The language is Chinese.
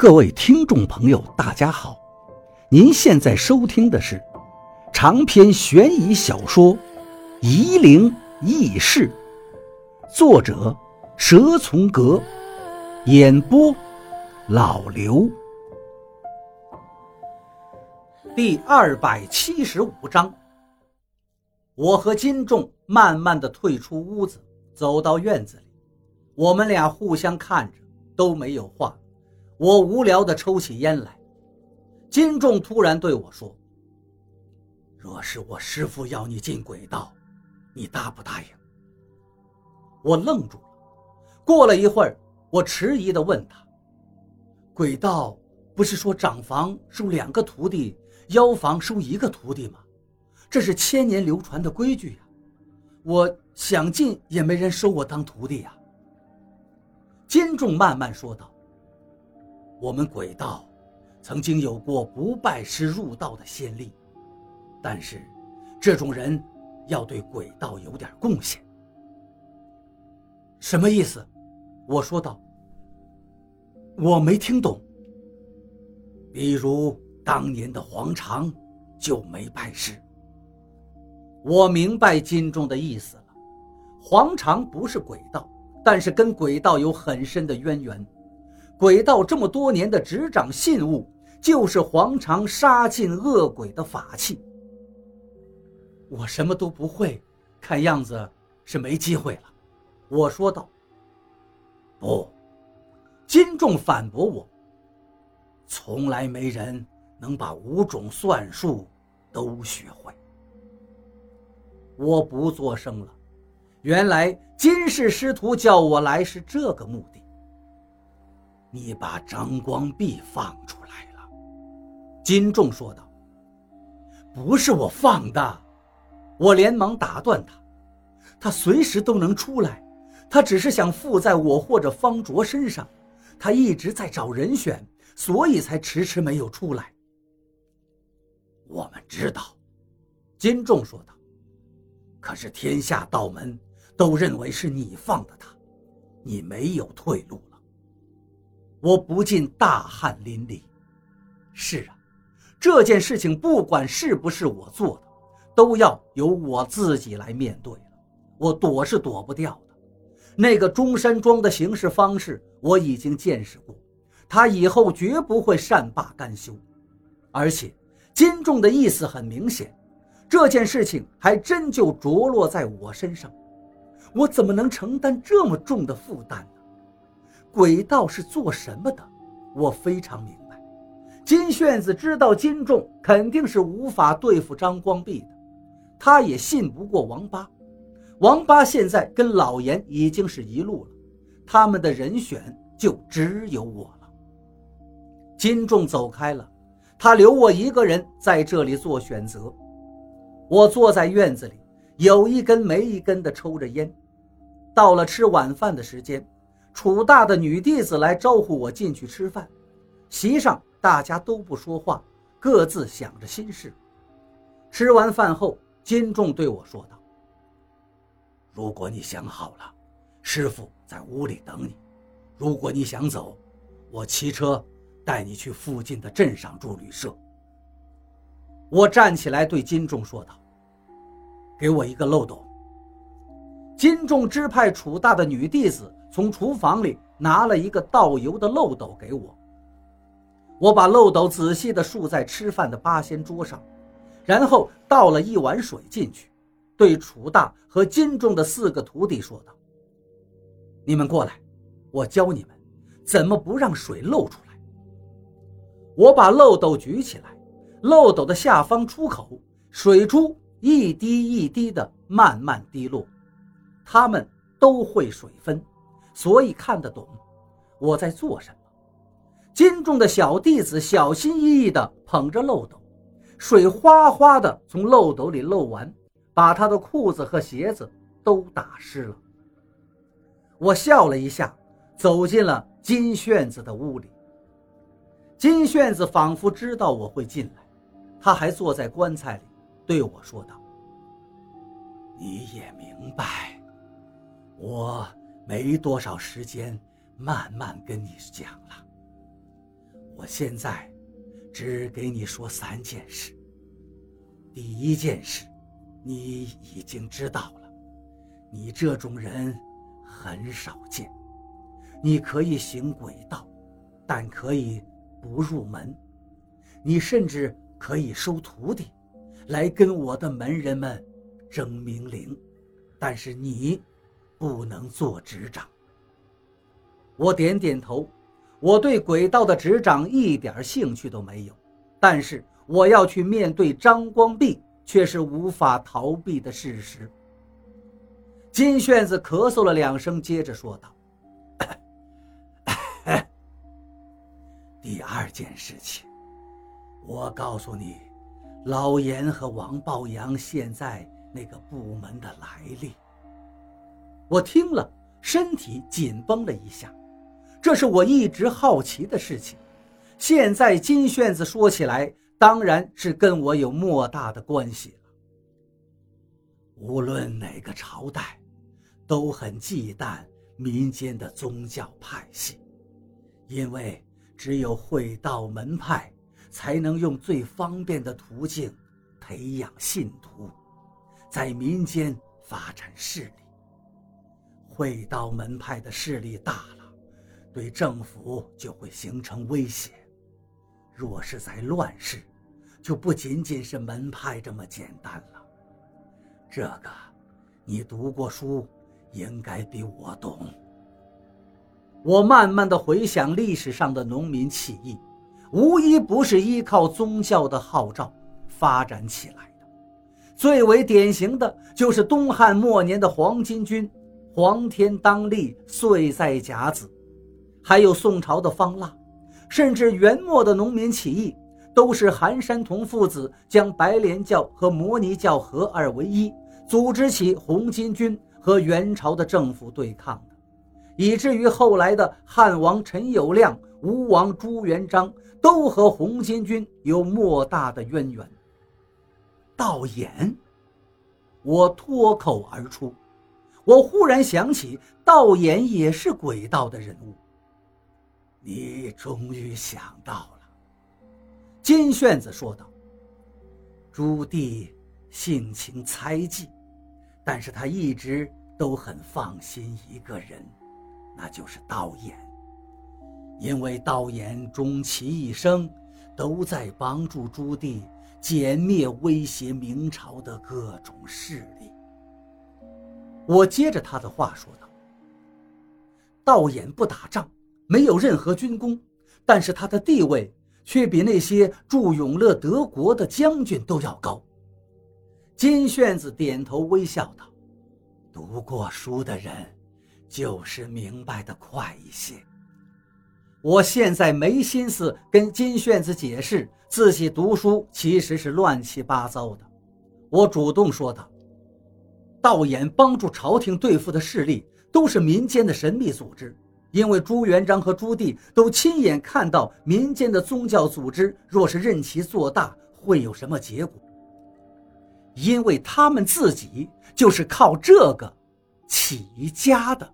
各位听众朋友，大家好！您现在收听的是长篇悬疑小说《夷陵轶事》，作者蛇从阁，演播老刘。第二百七十五章，我和金仲慢慢的退出屋子，走到院子里，我们俩互相看着，都没有话。我无聊地抽起烟来，金仲突然对我说：“若是我师父要你进鬼道，你答不答应？”我愣住了。过了一会儿，我迟疑地问他：“鬼道不是说长房收两个徒弟，妖房收一个徒弟吗？这是千年流传的规矩呀！我想进也没人收我当徒弟呀。”金仲慢慢说道。我们鬼道曾经有过不拜师入道的先例，但是这种人要对鬼道有点贡献。什么意思？我说道。我没听懂。比如当年的黄长就没拜师。我明白金钟的意思了。黄长不是鬼道，但是跟鬼道有很深的渊源。鬼道这么多年的执掌信物，就是黄长杀尽恶鬼的法器。我什么都不会，看样子是没机会了。我说道。不，金仲反驳我。从来没人能把五种算术都学会。我不作声了。原来金氏师徒叫我来是这个目的。你把张光弼放出来了，金仲说道。不是我放的，我连忙打断他。他随时都能出来，他只是想附在我或者方卓身上。他一直在找人选，所以才迟迟没有出来。我们知道，金仲说道。可是天下道门都认为是你放的他，你没有退路。我不禁大汗淋漓。是啊，这件事情不管是不是我做的，都要由我自己来面对了。我躲是躲不掉的。那个中山装的行事方式，我已经见识过，他以后绝不会善罢甘休。而且，金仲的意思很明显，这件事情还真就着落在我身上。我怎么能承担这么重的负担呢？鬼道是做什么的？我非常明白。金炫子知道金仲肯定是无法对付张光弼的，他也信不过王八。王八现在跟老严已经是一路了，他们的人选就只有我了。金仲走开了，他留我一个人在这里做选择。我坐在院子里，有一根没一根的抽着烟。到了吃晚饭的时间。楚大的女弟子来招呼我进去吃饭，席上大家都不说话，各自想着心事。吃完饭后，金仲对我说道：“如果你想好了，师傅在屋里等你；如果你想走，我骑车带你去附近的镇上住旅社。”我站起来对金仲说道：“给我一个漏斗。”金仲支派楚大的女弟子。从厨房里拿了一个倒油的漏斗给我，我把漏斗仔细地竖在吃饭的八仙桌上，然后倒了一碗水进去，对楚大和金仲的四个徒弟说道：“你们过来，我教你们怎么不让水漏出来。”我把漏斗举起来，漏斗的下方出口，水珠一滴一滴地慢慢滴落，他们都会水分。所以看得懂我在做什么。金重的小弟子小心翼翼地捧着漏斗，水哗哗地从漏斗里漏完，把他的裤子和鞋子都打湿了。我笑了一下，走进了金炫子的屋里。金炫子仿佛知道我会进来，他还坐在棺材里，对我说道：“你也明白，我。”没多少时间，慢慢跟你讲了。我现在只给你说三件事。第一件事，你已经知道了，你这种人很少见。你可以行鬼道，但可以不入门。你甚至可以收徒弟，来跟我的门人们争名灵，但是你不能做执掌。我点点头，我对鬼道的执掌一点兴趣都没有，但是我要去面对张光弼，却是无法逃避的事实。金炫子咳嗽了两声，接着说道。第二件事情，我告诉你，老严和王抱阳现在那个部门的来历。我听了，身体紧绷了一下，这是我一直好奇的事情。现在金炫子说起来，当然是跟我有莫大的关系了。无论哪个朝代，都很忌惮民间的宗教派系，因为。只有会道门派才能用最方便的途径培养信徒，在民间发展势力。会道门派的势力大了，对政府就会形成威胁。若是在乱世，就不仅仅是门派这么简单了。这个，你读过书，应该比我懂。我慢慢的回想历史上的农民起义，无一不是依靠宗教的号召发展起来的。最为典型的就是东汉末年的黄巾军，黄天当立，岁在甲子；还有宋朝的方腊，甚至元末的农民起义，都是韩山童父子将白莲教和摩尼教合二为一，组织起红巾军和元朝的政府对抗。以至于后来的汉王陈友谅、吴王朱元璋都和红巾军有莫大的渊源。道衍，我脱口而出，我忽然想起道衍也是鬼道的人物。你终于想到了，金炫子说道。朱棣性情猜忌，但是他一直都很放心一个人。那就是道衍，因为道衍终其一生都在帮助朱棣歼灭威胁明朝的各种势力。我接着他的话说道：“道衍不打仗，没有任何军功，但是他的地位却比那些驻永乐德国的将军都要高。”金炫子点头微笑道：“读过书的人。”就是明白的快一些。我现在没心思跟金炫子解释自己读书其实是乱七八糟的。我主动说道：“道衍帮助朝廷对付的势力都是民间的神秘组织，因为朱元璋和朱棣都亲眼看到民间的宗教组织若是任其做大会有什么结果，因为他们自己就是靠这个起家的。”